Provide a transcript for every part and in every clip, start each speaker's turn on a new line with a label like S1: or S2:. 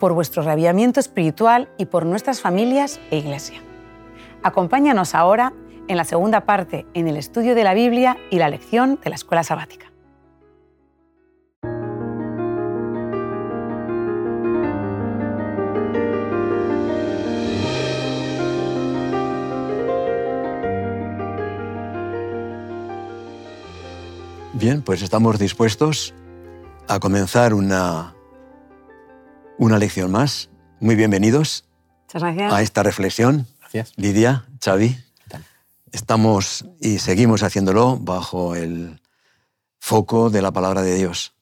S1: por vuestro rabiamiento espiritual y por nuestras familias e iglesia. Acompáñanos ahora en la segunda parte en el estudio de la Biblia y la lección de la escuela sabática.
S2: Bien, pues estamos dispuestos a comenzar una una lección más. Muy bienvenidos a esta reflexión.
S3: Gracias.
S2: Lidia, Xavi. Estamos y seguimos haciéndolo bajo el foco de la palabra de Dios.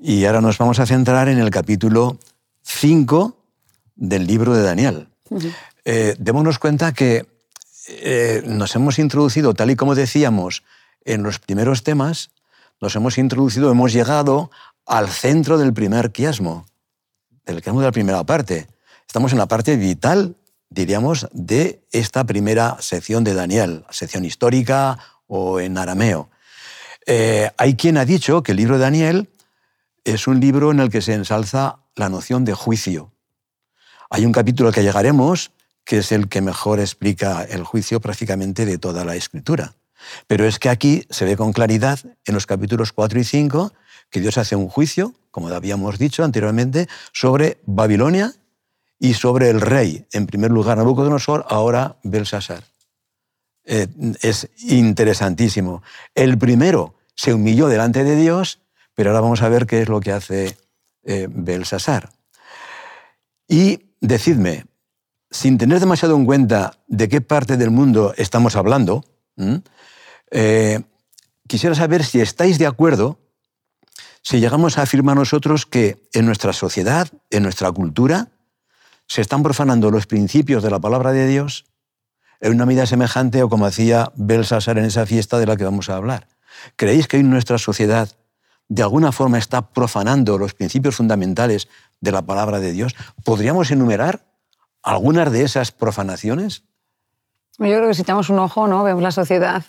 S2: Y ahora nos vamos a centrar en el capítulo 5 del libro de Daniel. Eh, démonos cuenta que eh, nos hemos introducido, tal y como decíamos en los primeros temas, nos hemos introducido, hemos llegado al centro del primer quiasmo, del que de la primera parte. Estamos en la parte vital, diríamos, de esta primera sección de Daniel, sección histórica o en arameo. Eh, hay quien ha dicho que el libro de Daniel es un libro en el que se ensalza la noción de juicio. Hay un capítulo al que llegaremos que es el que mejor explica el juicio prácticamente de toda la escritura. Pero es que aquí se ve con claridad en los capítulos 4 y 5 que Dios hace un juicio, como habíamos dicho anteriormente, sobre Babilonia y sobre el rey. En primer lugar, Nabucodonosor, ahora Belsasar. Eh, es interesantísimo. El primero se humilló delante de Dios, pero ahora vamos a ver qué es lo que hace eh, Belsasar. Y decidme, sin tener demasiado en cuenta de qué parte del mundo estamos hablando, eh, quisiera saber si estáis de acuerdo si llegamos a afirmar nosotros que en nuestra sociedad, en nuestra cultura, se están profanando los principios de la palabra de Dios en una medida semejante o como hacía Belsasar en esa fiesta de la que vamos a hablar. ¿Creéis que en nuestra sociedad de alguna forma está profanando los principios fundamentales de la palabra de Dios? ¿Podríamos enumerar algunas de esas profanaciones?
S1: Yo creo que si echamos un ojo, ¿no? vemos la sociedad,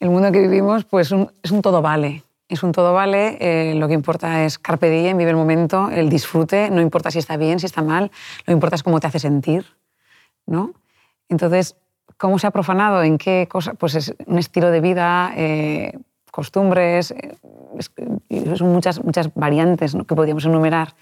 S1: el mundo en que vivimos, pues es un todo vale es un todo vale, eh, lo que importa es carpe diem, vive el momento, el disfrute, no importa si está bien, si está mal, lo que importa es cómo te hace sentir, ¿no? Entonces, ¿cómo se ha profanado? ¿En qué cosa? Pues es un estilo de vida, eh, costumbres, eh, son muchas, muchas variantes que podríamos enumerar.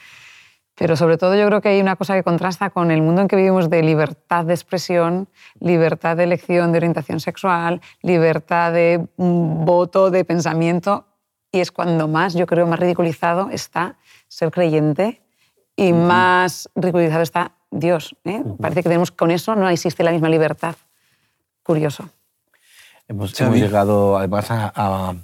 S1: Pero sobre todo yo creo que hay una cosa que contrasta con el mundo en que vivimos de libertad de expresión, libertad de elección de orientación sexual, libertad de mm, voto, de pensamiento, y es cuando más, yo creo, más ridiculizado está ser creyente y más ridiculizado está Dios. ¿eh? Parece que tenemos, con eso no existe la misma libertad. Curioso.
S3: Hemos, llegado además a,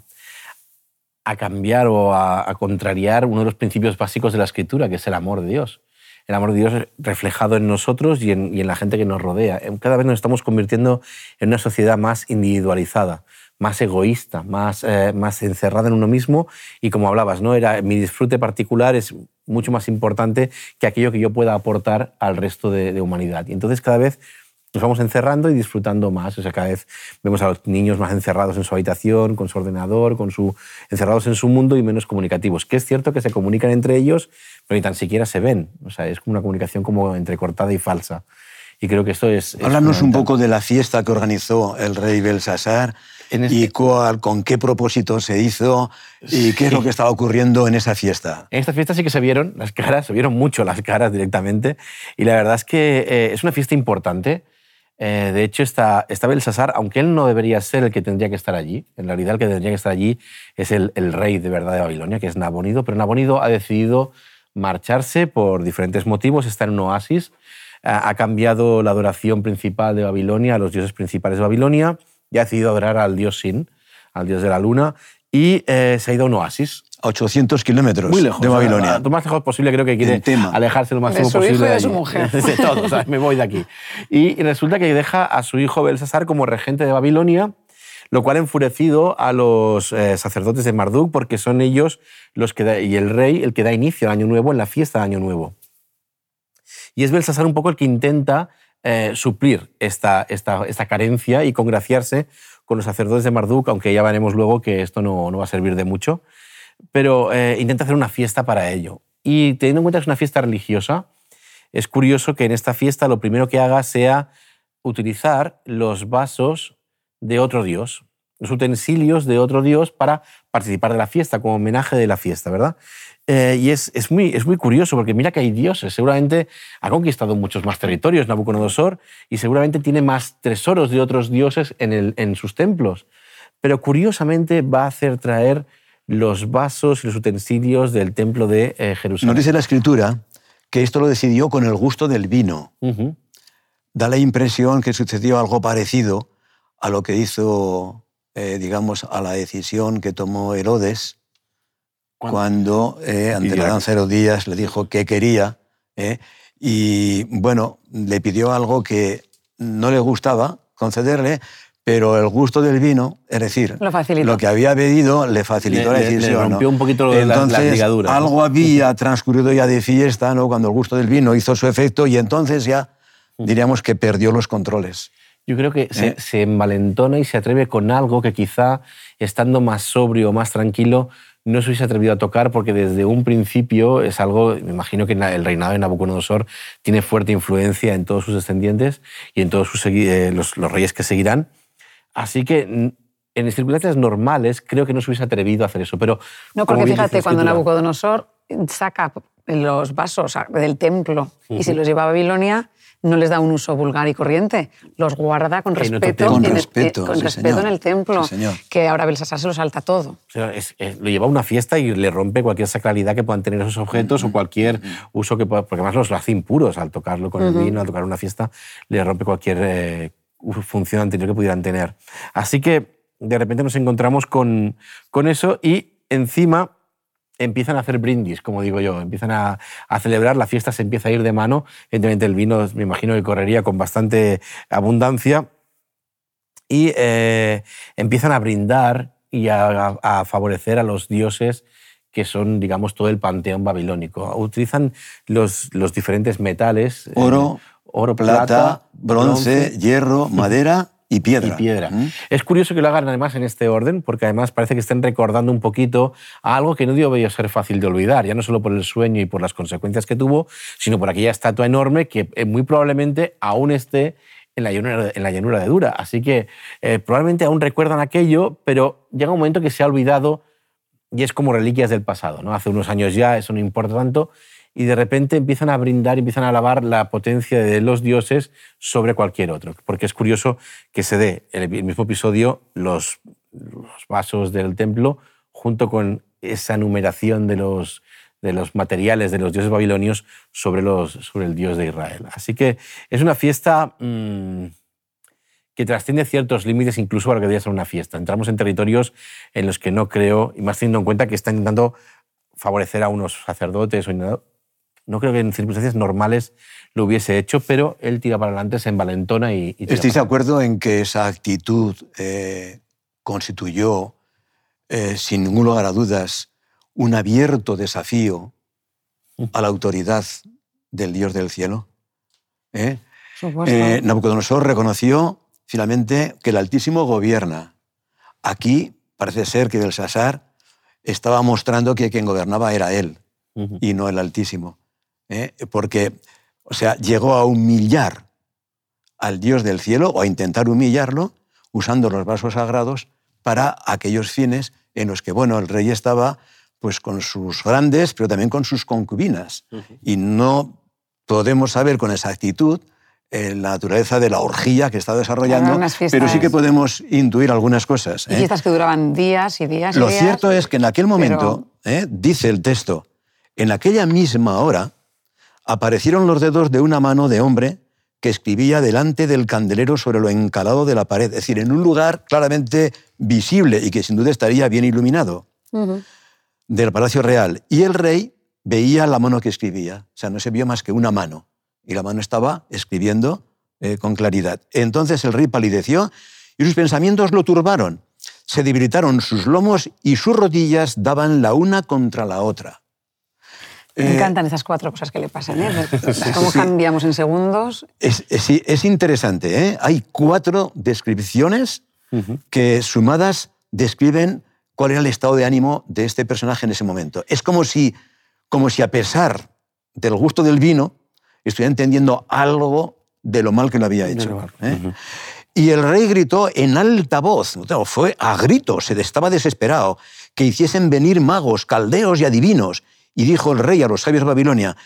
S3: a, cambiar o a, contrariar uno de los principios básicos de la escritura, que es el amor de Dios. El amor de Dios reflejado en nosotros y en, y en la gente que nos rodea. Cada vez nos estamos convirtiendo en una sociedad más individualizada más egoísta, más, eh, más encerrada en uno mismo y como hablabas, ¿no? Era, mi disfrute particular es mucho más importante que aquello que yo pueda aportar al resto de, humanidad. Y entonces cada vez nos vamos encerrando y disfrutando más. O sea, cada vez vemos a los niños más encerrados en su habitación, con su ordenador, con su, encerrados en su mundo y menos comunicativos. Que es cierto que se comunican entre ellos, pero ni tan siquiera se ven. O sea, es como una comunicación como entrecortada y falsa. Y creo que esto es...
S2: Háblanos un poco de la fiesta que organizó el rey Belsasar y este cuál, con qué propósito se hizo y qué es lo que estaba ocurriendo en esa fiesta.
S3: En esta fiesta sí que se vieron las caras, se vieron mucho las caras directamente. Y la verdad es que eh, es una fiesta importante. Eh, de hecho, está, está Belsasar, aunque él no debería ser el que tendría que estar allí, en realidad el que tendría que estar allí es el, el rey de verdad de Babilonia, que es Nabonido, pero Nabonido ha decidido marcharse por diferentes motivos, está en un oasis, ha cambiado la adoración principal de Babilonia a los dioses principales de Babilonia y ha decidido adorar al dios Sin, al dios de la luna, y eh, se ha ido a un oasis.
S2: a 800 kilómetros de Babilonia.
S3: lo más lejos posible creo que quiere alejarse lo máximo
S1: de su
S3: posible
S1: hijo y de,
S3: de
S1: su mujer.
S3: De todo, me voy de aquí. Y resulta que deja a su hijo Belsasar como regente de Babilonia, lo cual ha enfurecido a los eh, sacerdotes de Marduk porque son ellos los que y el rey el que da inicio al Año Nuevo en la fiesta de Año Nuevo. Y es Belsasar un poco el que intenta eh, suplir esta, esta, esta carencia y congraciarse con los sacerdotes de Marduk, aunque ya veremos luego que esto no, no va a servir de mucho pero eh, intenta hacer una fiesta para ello. Y teniendo en cuenta que es una fiesta religiosa, es curioso que en esta fiesta lo primero que haga sea utilizar los vasos de otro dios, los utensilios de otro dios para participar de la fiesta, como homenaje de la fiesta, ¿verdad? Eh, y es, es, muy, es muy curioso porque mira que hay dioses. Seguramente ha conquistado muchos más territorios Nabucodonosor y seguramente tiene más tesoros de otros dioses en, el, en sus templos. Pero curiosamente va a hacer traer los vasos y los utensilios del templo de eh, Jerusalén.
S2: Nos dice la escritura que esto lo decidió con el gusto del vino. Da la impresión que sucedió algo parecido a lo que hizo, eh, digamos, a la decisión que tomó Herodes cuando eh, ante la danza Herodías le dijo que quería. y bueno, le pidió algo que no le gustaba concederle, pero el gusto del vino, es decir, lo, que había bebido le facilitó la decisión.
S3: Le, rompió un poquito de
S2: entonces, Algo había transcurrido ya de fiesta, ¿no? cuando el gusto del vino hizo su efecto y entonces ya diríamos que perdió los controles.
S3: Yo creo que se, ¿Eh? se, envalentona y se atreve con algo que quizá, estando más sobrio, más tranquilo, no se hubiese atrevido a tocar porque desde un principio es algo, me imagino que el reinado de Nabucodonosor tiene fuerte influencia en todos sus descendientes y en todos sus, eh, los, los reyes que seguirán Así que en circunstancias normales creo que no se hubiese atrevido a hacer eso. Pero,
S1: no, porque fíjate, cuando Nabucodonosor saca los vasos del templo y se los lleva a Babilonia, no les da un uso vulgar y corriente, los guarda con respeto,
S2: con
S1: en,
S2: respeto,
S1: el, con respeto en el templo, que ahora Belsasar se lo salta todo.
S3: lo lleva a una fiesta y le rompe cualquier sacralidad que puedan tener esos objetos o cualquier uso que pueda, porque además los hace impuros al tocarlo con el vino, al tocar una fiesta, le rompe cualquier... Eh, función anterior que pudieran tener. Así que de repente nos encontramos con, con eso y encima empiezan a hacer brindis, como digo yo, empiezan a, a, celebrar, la fiesta se empieza a ir de mano, evidentemente el vino me imagino que correría con bastante abundancia y eh, empiezan a brindar y a, a, favorecer a los dioses que son, digamos, todo el panteón babilónico. Utilizan los, los diferentes metales.
S2: Eh, Oro, oro, plata, bronce, hierro, madera y piedra.
S3: Y piedra. ¿Mm? Es curioso que lo hagan además en este orden, porque además parece que estén recordando un poquito a algo que no dio ser fácil de olvidar, ya no solo por el sueño y por las consecuencias que tuvo, sino por aquella estatua enorme que eh, muy probablemente aún esté en la llanura, en la llanura de Dura. Así que eh, probablemente aún recuerdan aquello, pero llega un momento que se ha olvidado y es como reliquias del pasado. ¿no? Hace unos años ya eso no importa tanto y de repente empiezan a brindar, empiezan a alabar la potencia de los dioses sobre cualquier otro. Porque es curioso que se dé en el mismo episodio los, vasos del templo junto con esa numeración de los, de los materiales de los dioses babilonios sobre, los, sobre el dios de Israel. Así que es una fiesta mm, que trasciende ciertos límites incluso para que debería ser una fiesta. Entramos en territorios en los que no creo, y más teniendo en cuenta que está intentando favorecer a unos sacerdotes o no creo que en circunstancias normales lo hubiese hecho, pero él tira para adelante, se envalentona y... y
S2: ¿Estáis de acuerdo en que esa actitud eh, constituyó, eh, sin ningún lugar a dudas, un abierto desafío a la autoridad del Dios del cielo? ¿Eh? eh Nabucodonosor reconoció finalmente que el Altísimo gobierna. Aquí parece ser que Belsasar estaba mostrando que quien gobernaba era él y no el Altísimo. ¿Eh? porque, o sea, llegó a humillar al Dios del cielo o a intentar humillarlo usando los vasos sagrados para aquellos fines en los que, bueno, el rey estaba pues con sus grandes, pero también con sus concubinas. Y no podemos saber con exactitud eh, la naturaleza de la orgía que está desarrollando, pero sí que podemos intuir algunas cosas.
S1: ¿eh? que duraban días y días.
S2: Lo cierto es que en aquel momento, dice el texto, en aquella misma hora, aparecieron los dedos de una mano de hombre que escribía delante del candelero sobre lo encalado de la pared, es decir, en un lugar claramente visible y que sin duda estaría bien iluminado. del Palacio Real y el rey veía la mano que escribía. O sea, no se vio más que una mano. Y la mano estaba escribiendo eh, con claridad. Entonces el rey palideció y sus pensamientos lo turbaron. Se debilitaron sus lomos y sus rodillas daban la una contra la otra.
S1: Me eh, encantan esas cuatro cosas que le pasan. ¿eh? Cómo cambiamos en segundos.
S2: Es, es, interesante. ¿eh? Hay cuatro descripciones que sumadas describen cuál era el estado de ánimo de este personaje en ese momento. Es como si, como si a pesar del gusto del vino, estuviera entendiendo algo de lo mal que lo había hecho. ¿eh? Y el rey gritó en alta voz, fue a gritos, se estaba desesperado, que hiciesen venir magos, caldeos y adivinos. Y dijo el rey a los sabios de Babilonia,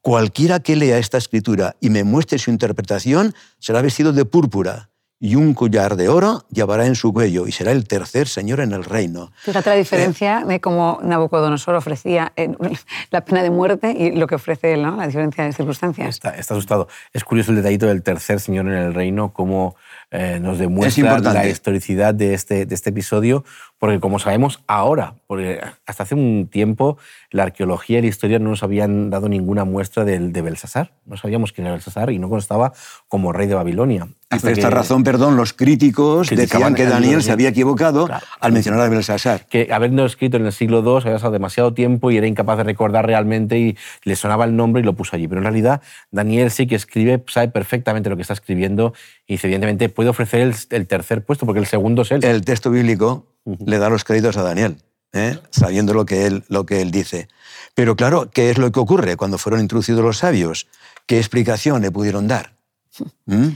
S2: cualquiera que lea esta escritura y me muestre su interpretación será vestido de púrpura y un collar de oro llevará en su cuello y será el tercer señor en el reino.
S1: Fíjate la diferencia de cómo Nabucodonosor ofrecía eh, la pena de muerte y lo que ofrece él, ¿no? la diferencia de circunstancias.
S3: Está, está asustado. Es curioso el detallito del tercer señor en el reino, cómo eh, nos demuestra la historicidad de este, de este episodio, porque como sabemos ahora, porque hasta hace un tiempo la arqueología y la historia no nos habían dado ninguna muestra del, de Belsasar. No sabíamos quién era Belsasar y no constaba como rey de Babilonia.
S2: Por esta razón, perdón, los críticos decían que Daniel se había equivocado al mencionar a Belsasar.
S3: Que habiendo escrito en el siglo II había pasado demasiado tiempo y era incapaz de recordar realmente y le sonaba el nombre y lo puso allí. Pero en realidad Daniel sí que escribe, sabe perfectamente lo que está escribiendo y evidentemente puede ofrecer el, tercer puesto porque el segundo es él.
S2: El texto bíblico le da los créditos a Daniel, ¿eh? sabiendo lo que, él, lo que él dice. Pero claro, ¿qué es lo que ocurre cuando fueron introducidos los sabios? ¿Qué explicación le pudieron dar? ¿Mm?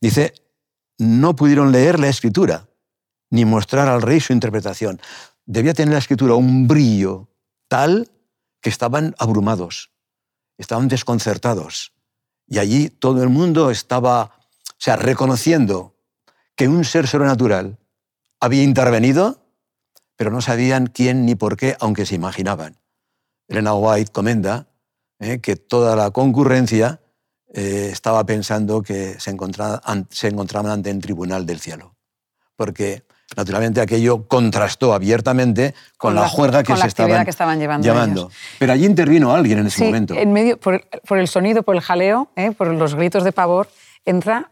S2: Dice, no pudieron leer la escritura ni mostrar al rey su interpretación. Debía tener la escritura un brillo tal que estaban abrumados, estaban desconcertados. Y allí todo el mundo estaba, o sea, reconociendo que un ser sobrenatural había intervenido, pero no sabían quién ni por qué, aunque se imaginaban. Elena White comenta eh, que toda la concurrencia eh, estaba pensando que se, se encontraban ante un tribunal del cielo, porque naturalmente aquello contrastó abiertamente con, la, juerga que se estaban,
S1: que estaban llevando.
S2: Pero allí intervino alguien en ese
S1: sí,
S2: momento.
S1: En medio, por, el sonido, por el jaleo, eh, por los gritos de pavor, entra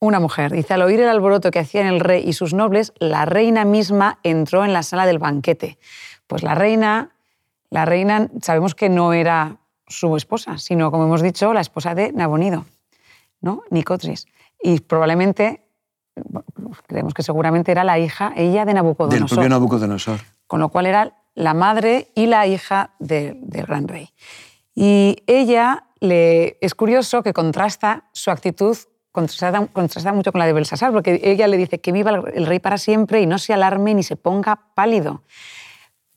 S1: una mujer. Dice, al oír el alboroto que hacían el rey y sus nobles, la reina misma entró en la sala del banquete. Pues la reina, la reina sabemos que no era su esposa, sino, como hemos dicho, la esposa de Nabonido, ¿no? Nicotris. Y probablemente, creemos que seguramente era la hija, ella de Nabucodonosor.
S2: Del propio Nabucodonosor.
S1: Con lo cual era la madre y la hija del gran rey. Y ella le, es curioso que contrasta su actitud, contrasta, mucho con la de Belsasar, porque ella le dice que viva el rey para siempre y no se alarme ni se ponga pálido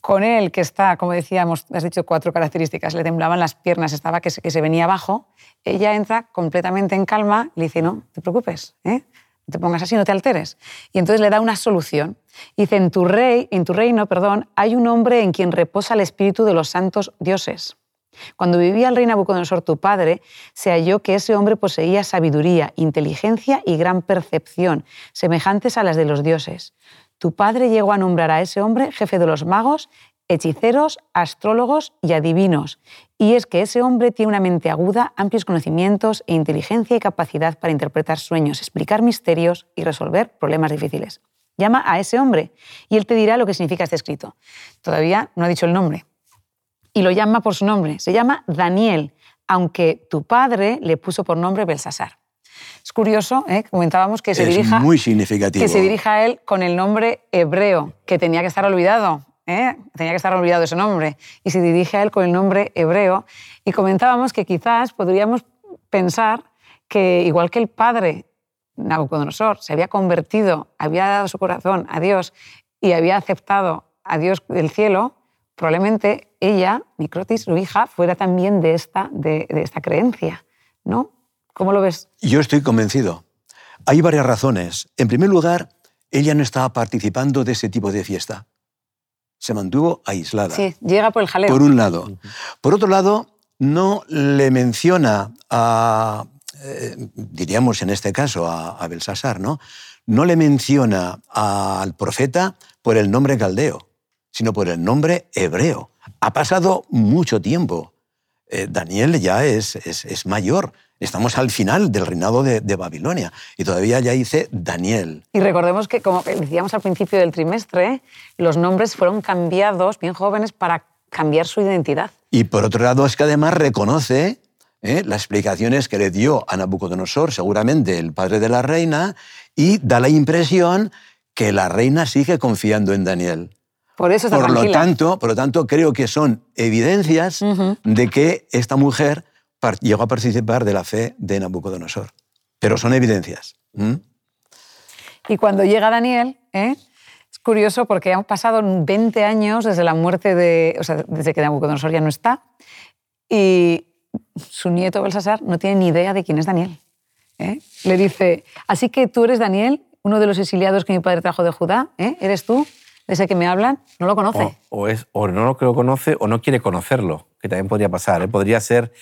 S1: con él, que está, como decíamos, has dicho cuatro características, le temblaban las piernas, estaba que se, venía abajo, ella entra completamente en calma, le dice, no, te preocupes, ¿eh? no te pongas así, no te alteres. Y entonces le da una solución. Dice, en tu, rey, en tu reino perdón, hay un hombre en quien reposa el espíritu de los santos dioses. Cuando vivía el rey Nabucodonosor, tu padre, se halló que ese hombre poseía sabiduría, inteligencia y gran percepción, semejantes a las de los dioses tu padre llegó a nombrar a ese hombre jefe de los magos, hechiceros, astrólogos y adivinos. Y es que ese hombre tiene una mente aguda, amplios conocimientos e inteligencia y capacidad para interpretar sueños, explicar misterios y resolver problemas difíciles. Llama a ese hombre y él te dirá lo que significa este escrito. Todavía no ha dicho el nombre. Y lo llama por su nombre. Se llama Daniel, aunque tu padre le puso por nombre Belsasar. Es curioso, ¿eh? comentábamos que se, dirija,
S2: muy significativo.
S1: que se dirija a él con el nombre hebreo, que tenía que estar olvidado. ¿eh? Tenía que estar olvidado ese nombre. Y se dirige a él con el nombre hebreo. Y comentábamos que quizás podríamos pensar que, igual que el padre Nabucodonosor se había convertido, había dado su corazón a Dios y había aceptado a Dios del cielo, probablemente ella, Nicrotis, su hija, fuera también de esta, de, de esta creencia. ¿no? ¿Cómo lo ves?
S2: Yo estoy convencido. Hay varias razones. En primer lugar, ella no estaba participando de ese tipo de fiesta. Se mantuvo aislada.
S1: Sí, llega por el jaleo.
S2: Por un lado. Por otro lado, no le menciona a, eh, diríamos en este caso, a, a Belsasar, ¿no? No le menciona al profeta por el nombre caldeo, sino por el nombre hebreo. Ha pasado mucho tiempo. Eh, Daniel ya es, es, mayor. Estamos al final del reinado de, Babilonia y todavía ya dice Daniel.
S1: Y recordemos que, como decíamos al principio del trimestre, los nombres fueron cambiados, bien jóvenes, para cambiar su identidad.
S2: Y por otro lado es que además reconoce ¿eh? las explicaciones que le dio a Nabucodonosor, seguramente el padre de la reina, y da la impresión que la reina sigue confiando en Daniel.
S1: Por eso está
S2: por
S1: lo
S2: tanto, Por lo tanto, creo que son evidencias de que esta mujer llegó a participar de la fe de Nabucodonosor. Pero son evidencias.
S1: Y cuando llega Daniel, ¿eh? es curioso porque han pasado 20 años desde la muerte de, o sea, desde que Nabucodonosor ya no está, y su nieto Belsasar no tiene ni idea de quién es Daniel. ¿eh? Le dice, así que tú eres Daniel, uno de los exiliados que mi padre trajo de Judá, ¿eh? ¿eres tú? Ese que me hablan, no lo conoce.
S3: O, es, o no lo conoce o no quiere conocerlo, que también podría pasar. ¿eh? Podría ser,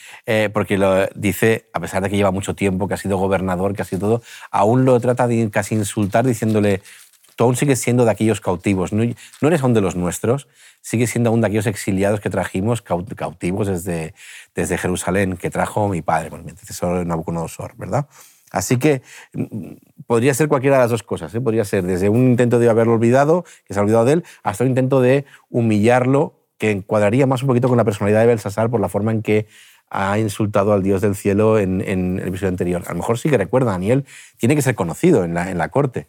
S3: porque lo dice, a pesar de que lleva mucho tiempo, que ha sido gobernador, que ha sido todo, aún lo trata de casi insultar diciéndole, tú aún sigues siendo de aquellos cautivos, no, no eres aún de los nuestros, sigues siendo aún de aquellos exiliados que trajimos cautivos desde, desde Jerusalén, que trajo mi padre, mi antecesor Nabucodonosor, ¿verdad? Así que mm, podría ser cualquiera de las dos cosas. ¿eh? Podría ser desde un intento de haberlo olvidado, que se ha olvidado de él, hasta un intento de humillarlo, que encuadraría más un poquito con la personalidad de Belsasar por la forma en que ha insultado al Dios del cielo en, el episodio anterior. A lo mejor sí que recuerda, Daniel tiene que ser conocido en la, en la corte.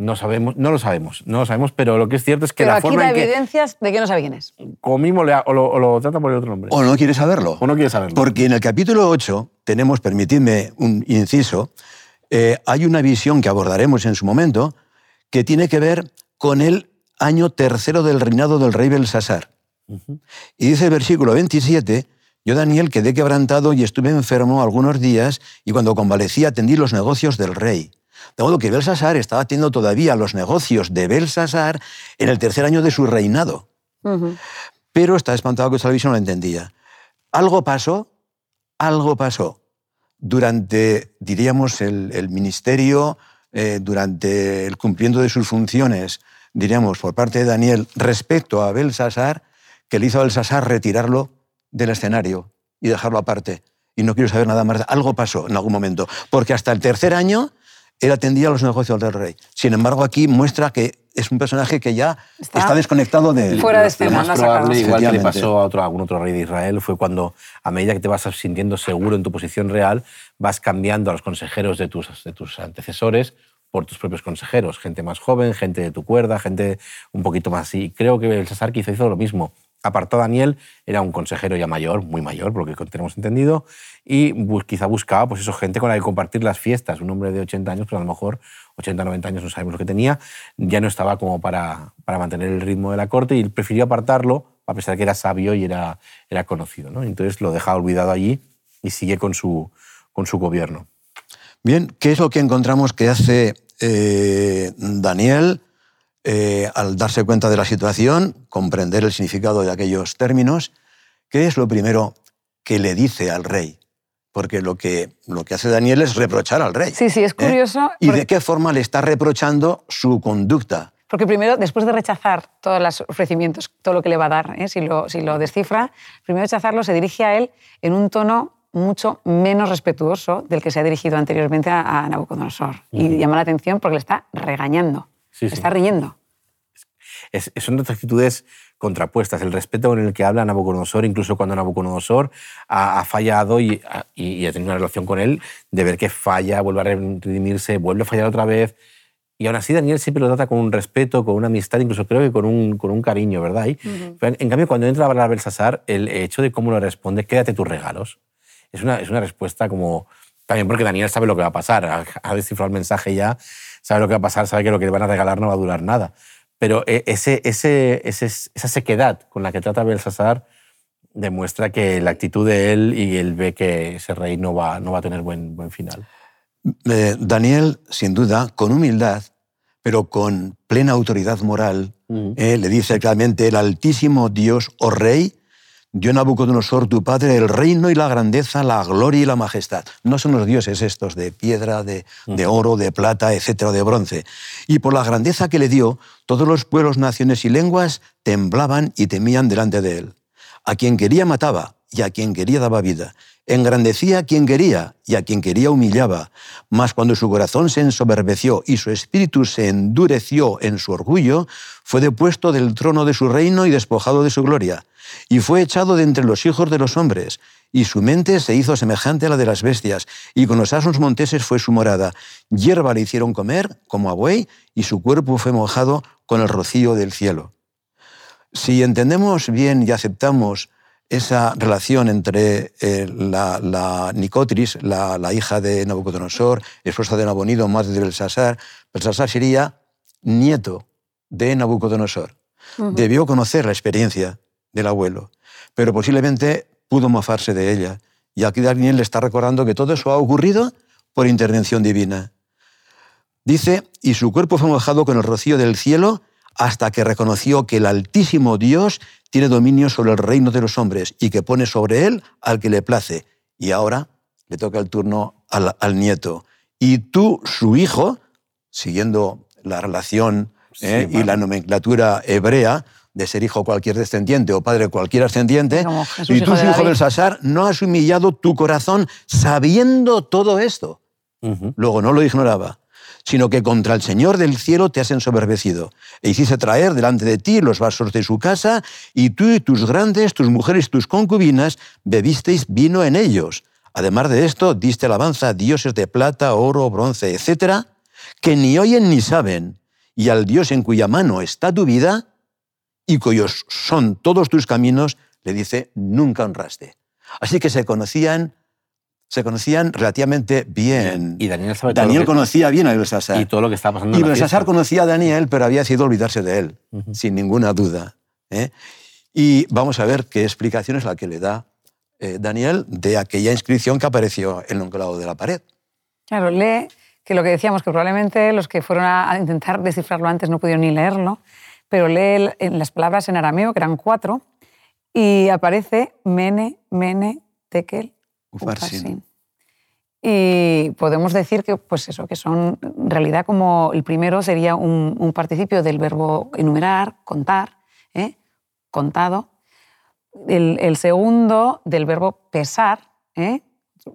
S3: No sabemos, no lo sabemos, no lo sabemos, pero lo que es cierto es que
S1: pero
S3: la
S1: aquí
S3: forma
S1: da evidencias de que no sabe quién es.
S3: Como mismo le o, lo, trata por el otro nombre.
S2: O no quiere saberlo.
S3: O no quiere saberlo.
S2: Porque en el capítulo 8 tenemos, permitidme un inciso, eh, hay una visión que abordaremos en su momento que tiene que ver con el año tercero del reinado del rey Belsasar. Y dice el versículo 27, yo Daniel quedé quebrantado y estuve enfermo algunos días y cuando convalecía atendí los negocios del rey. De modo que Belsasar estaba teniendo todavía los negocios de Belsasar en el tercer año de su reinado. Pero está espantado que esta visión no lo entendía. Algo pasó, algo pasó. Durante, diríamos, el, ministerio, eh, durante el cumplimiento de sus funciones, diríamos, por parte de Daniel, respecto a Belsasar, que le hizo a Belsasar retirarlo del escenario y dejarlo aparte. Y no quiero saber nada más. Algo pasó en algún momento. Porque hasta el tercer año él atendía a los negocios del rey. Sin embargo, aquí muestra que es un personaje que ya está, desconectado de
S1: Fuera de escena.
S3: Lo más probable, igual que le pasó a, otro, algún otro rey de Israel, fue cuando, a medida que te vas sintiendo seguro en tu posición real, vas cambiando a los consejeros de tus, de tus antecesores por tus propios consejeros, gente más joven, gente de tu cuerda, gente un poquito más Y Creo que el César quizá hizo lo mismo apartó a Daniel, era un consejero ya mayor, muy mayor, por lo que tenemos entendido, y quizá buscaba pues eso, gente con la que compartir las fiestas. Un hombre de 80 años, pero a lo mejor 80, 90 años, no sabemos lo que tenía, ya no estaba como para, para mantener el ritmo de la corte y prefirió apartarlo, a pesar de que era sabio y era, era conocido. ¿no? Entonces lo deja olvidado allí y sigue con su, con su gobierno.
S2: Bien, ¿qué es lo que encontramos que hace eh, Daniel? Eh, al darse cuenta de la situación, comprender el significado de aquellos términos, ¿qué es lo primero que le dice al rey? Porque lo que, lo que hace Daniel es reprochar al rey.
S1: Sí, sí, es ¿eh? curioso.
S2: ¿Y de qué forma le está reprochando su conducta?
S1: Porque primero, después de rechazar todos los ofrecimientos, todo lo que le va a dar, ¿eh? si, lo, si lo descifra, primero rechazarlo, se dirige a él en un tono mucho menos respetuoso del que se ha dirigido anteriormente a, Nabucodonosor. Y llama la atención porque le está regañando. Está riendo.
S3: Es, son dos actitudes contrapuestas. El respeto con el que habla Nabucodonosor, incluso cuando Nabucodonosor ha, fallado y, ha tenido una relación con él, de ver que falla, vuelve a redimirse, vuelve a fallar otra vez. Y aún así Daniel siempre lo trata con un respeto, con una amistad, incluso creo que con un, con un cariño, ¿verdad? en, cambio, cuando entra a hablar a Belsasar, el hecho de cómo lo responde, quédate tus regalos, es una, es una respuesta como... También porque Daniel sabe lo que va a pasar, ha descifrado el mensaje ya, sabe lo que va a pasar, sabe que lo que le van a regalar no va a durar nada. Pero eh, ese, ese, esa sequedad con la que trata Belsasar demuestra que la actitud de él y él ve que ese rey no va, no va a tener buen, buen final.
S2: Eh, Daniel, sin duda, con humildad, pero con plena autoridad moral, eh, le dice claramente, el altísimo Dios o oh rey, dio Nabucodonosor tu padre el reino y la grandeza, la gloria y la majestad. No son los dioses estos de piedra, de, de oro, de plata, etcétera, de bronce. Y por la grandeza que le dio, todos los pueblos, naciones y lenguas temblaban y temían delante de él. A quien quería mataba y a quien quería daba vida. Engrandecía a quien quería y a quien quería humillaba. Mas cuando su corazón se ensoberbeció y su espíritu se endureció en su orgullo, fue depuesto del trono de su reino y despojado de su gloria. Y fue echado de entre los hijos de los hombres, y su mente se hizo semejante a la de las bestias, y con los asnos monteses fue su morada. Hierba le hicieron comer como a buey, y su cuerpo fue mojado con el rocío del cielo. Si entendemos bien y aceptamos esa relación entre eh, la, Nicotris, la, hija de Nabucodonosor, esposa de Nabonido, madre de Belsasar, Belsasar sería nieto de Nabucodonosor. Debió conocer la experiencia del abuelo, pero posiblemente pudo mofarse de ella. Y aquí Daniel le está recordando que todo eso ha ocurrido por intervención divina. Dice, y su cuerpo fue mojado con el rocío del cielo hasta que reconoció que el Altísimo Dios tiene dominio sobre el reino de los hombres y que pone sobre él al que le place. Y ahora le toca el turno al, nieto. Y tú, su hijo, siguiendo la relación eh, y la nomenclatura hebrea, de ser hijo cualquier descendiente o padre cualquier ascendiente, y tú, su hijo Belsasar, no has humillado tu corazón sabiendo todo esto. Luego no lo ignoraba sino que contra el Señor del cielo te has ensoberbecido, e hiciste traer delante de ti los vasos de su casa, y tú y tus grandes, tus mujeres, tus concubinas, bebisteis vino en ellos. Además de esto, diste alabanza a dioses de plata, oro, bronce, etcétera, que ni oyen ni saben, y al Dios en cuya mano está tu vida, y cuyos son todos tus caminos, le dice, nunca honraste. Así que se conocían se conocían relativamente bien.
S3: Y Daniel,
S2: Daniel conocía bien a Belsasar.
S3: Y todo lo que estaba pasando.
S2: Y Belsasar conocía a Daniel, pero había sido olvidarse de él, sin ninguna duda. ¿eh? Y vamos a ver qué explicación es la que le da eh, Daniel de aquella inscripción que apareció en un lado de la pared.
S1: Claro, lee que lo que decíamos, que probablemente los que fueron a intentar descifrarlo antes no pudieron ni leerlo, pero lee en las palabras en arameo, que eran cuatro, y aparece mene, mene, tekel, Ufarsin. Y podemos decir que, pues eso, que son en realidad como el primero sería un, participio del verbo enumerar, contar, ¿eh? contado. El, segundo del verbo pesar, ¿eh?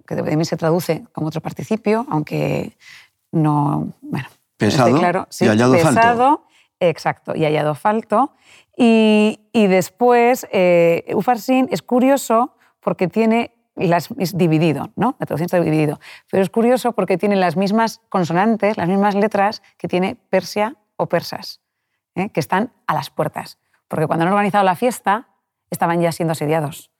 S1: que de mí se traduce como otro participio, aunque no. Bueno,
S2: pesado claro. y hallado pesado,
S1: Exacto, y hallado falto. Y, después, eh, Ufarsin es curioso porque tiene las, es dividido, ¿no? La traducción está dividido. Pero es curioso porque tiene las mismas consonantes, las mismas letras que tiene Persia o persas, ¿eh? que están a las puertas. Porque cuando han organizado la fiesta, estaban ya siendo asediados.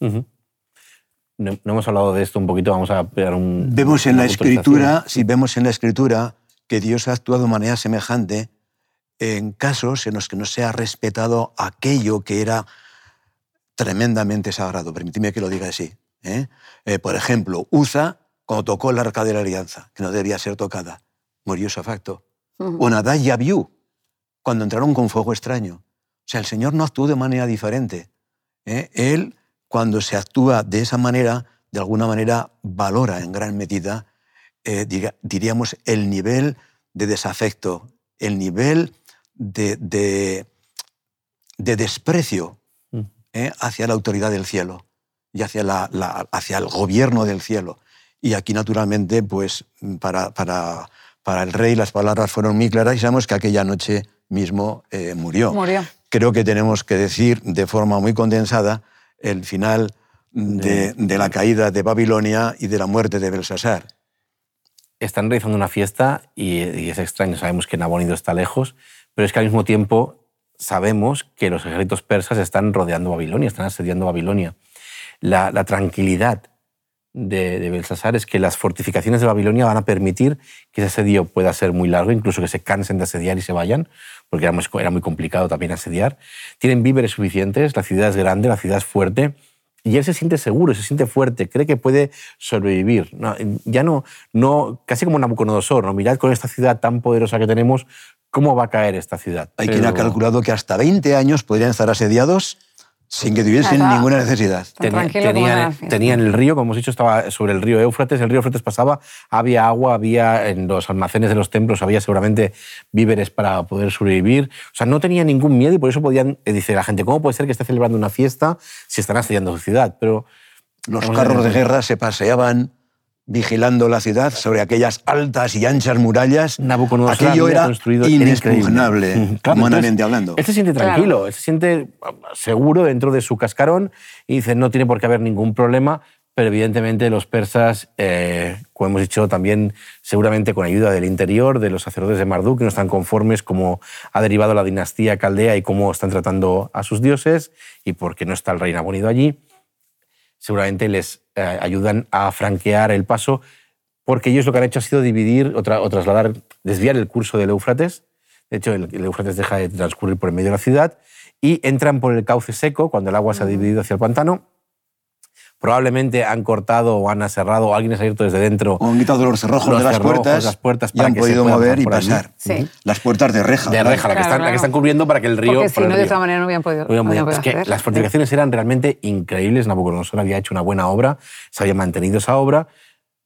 S3: no, hemos hablado de esto un poquito, vamos a pegar un...
S2: Vemos en la escritura, si vemos en la escritura que Dios ha actuado de manera semejante en casos en los que no se ha respetado aquello que era tremendamente sagrado, permíteme que lo diga así. ¿Eh? Eh, por ejemplo, Uza, cuando tocó el arca de la alianza, que no debía ser tocada, murió su afecto. O Nadai y Abiú, cuando entraron con fuego extraño. O sea, el Señor no actuó de manera diferente. ¿eh? Él, cuando se actúa de esa manera, de alguna manera valora en gran medida, diríamos, el nivel de desafecto, el nivel de, de, de desprecio hacia la autoridad del cielo y hacia, la, hacia el gobierno del cielo. Y aquí, naturalmente, pues para, para, para, el rey las palabras fueron muy claras y sabemos que aquella noche mismo eh, murió.
S1: murió.
S2: Creo que tenemos que decir de forma muy condensada el final de, de, la caída de Babilonia y de la muerte de Belsasar.
S3: Están realizando una fiesta y, y es extraño, sabemos que Nabonido está lejos, pero es que al mismo tiempo sabemos que los ejércitos persas están rodeando Babilonia, están asediando Babilonia la, tranquilidad de, de, Belsasar es que las fortificaciones de Babilonia van a permitir que ese asedio pueda ser muy largo, incluso que se cansen de asediar y se vayan, porque era muy, era muy complicado también asediar. Tienen víveres suficientes, la ciudad es grande, la ciudad es fuerte, y él se siente seguro, se siente fuerte, cree que puede sobrevivir. ya no, no, casi como Nabucodonosor, ¿no? mirad con esta ciudad tan poderosa que tenemos, ¿cómo va a caer esta ciudad?
S2: Hay quien ha calculado que hasta 20 años podrían estar asediados sin que tuviesen
S1: Nada.
S2: ninguna necesidad.
S3: Tenían, tenían el río, como hemos dicho, estaba sobre el río Éufrates. El río Éufrates pasaba, había agua, había en los almacenes de los templos, había seguramente víveres para poder sobrevivir. O sea, no tenían ningún miedo y por eso podían, eh, dice la gente, ¿cómo puede ser que esté celebrando una fiesta si están asediando su ciudad? Pero
S2: Los carros de guerra se paseaban vigilando la ciudad sobre aquellas altas y anchas murallas.
S3: Nabucodonosor
S2: Aquello era inexpugnable,
S3: Claro,
S2: humanamente
S3: entonces,
S2: hablando.
S3: Él se siente
S1: Claro.
S3: tranquilo, él se siente ah, seguro dentro de su cascarón y dice no tiene por qué haber ningún problema, pero evidentemente los persas, eh, como hemos dicho también, seguramente con ayuda del interior, de los sacerdotes de Marduk, que no están conformes cómo ha derivado la dinastía caldea y cómo están tratando a sus dioses y porque no está el rey Nabonido allí, seguramente les ayudan a franquear el paso porque ellos lo que han hecho ha sido dividir o, tra- o trasladar, desviar el curso del Éufrates. De hecho, el, el deja de transcurrir por el medio de la ciudad y entran por el cauce seco cuando el agua se ha dividido hacia el pantano. Probablemente han cortado o han aserrado o alguien ha abierto desde dentro
S2: O han quitado los cerrojos
S3: los
S2: de las
S3: cerrojos,
S2: puertas,
S3: las puertas
S2: y han
S3: que
S2: podido mover y pasar.
S1: Sí.
S2: Las puertas de reja.
S3: de reja, la que,
S1: Claro,
S3: están, la que
S1: claro.
S3: están cubriendo para que el río...
S1: Porque si no, de otra manera no habían podido,
S3: Oigan,
S1: no habían
S3: es
S1: podido
S3: que
S1: hacer.
S3: las fortificaciones eran realmente increíbles. Nabucodonosor había hecho una buena obra, se había mantenido esa obra,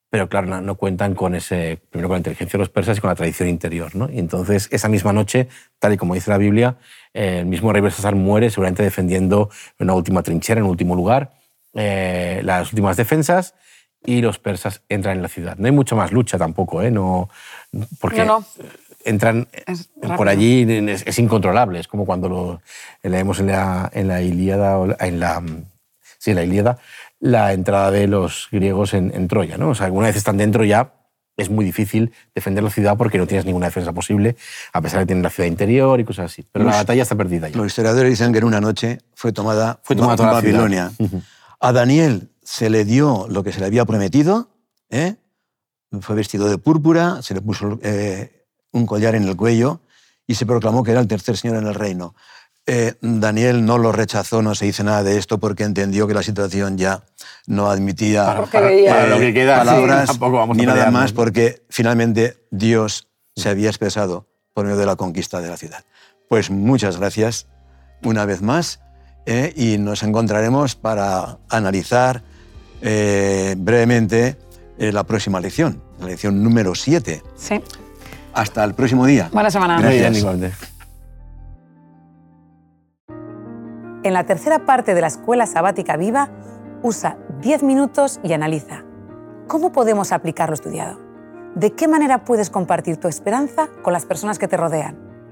S3: pero claro, no, no cuentan con ese, primero con la inteligencia de los persas y con la tradición interior. ¿no? Y entonces, esa misma noche, tal y como dice la Biblia, eh, el mismo rey Belsasar muere, seguramente defendiendo una última trinchera, en un último lugar, eh, las últimas defensas, y los persas entran en la ciudad. No hay mucha más lucha tampoco, ¿eh? No, porque
S1: No, no.
S3: entran por allí es, es incontrolable. Es como cuando lo leemos en la, en la Ilíada, en la, sí, en la Ilíada, la entrada de los griegos en, en Troya. ¿no? O sea, una vez están dentro ya es muy difícil defender la ciudad porque no tienes ninguna defensa posible, a pesar de que tienen la ciudad interior y cosas así. Pero la batalla está perdida ya.
S2: Los historiadores dicen que en una noche fue tomada,
S3: Fue tomada toda la
S2: Babilonia. A Daniel se le dio lo que se le había prometido, ¿eh? fue vestido de púrpura, se le puso eh, un collar en el cuello y se proclamó que era el tercer señor en el reino. Eh, Daniel no lo rechazó, no se dice nada de esto porque entendió que la situación ya no admitía
S3: Para-
S1: Porque veía-
S3: para lo que queda, sí,
S2: palabras
S3: vamos
S2: ni nada más porque finalmente Dios se había expresado por medio de la conquista de la ciudad. Pues muchas gracias una vez más ¿eh? y nos encontraremos para analizar eh, brevemente eh, la próxima lección, la lección número 7.
S1: Sí.
S2: Hasta el próximo día.
S1: Buena semana.
S2: Gracias.
S3: igualmente.
S4: En la tercera parte de la Escuela Sabática Viva, usa 10 minutos y analiza. ¿Cómo podemos aplicar lo estudiado? ¿De qué manera puedes compartir tu esperanza con las personas que te rodean?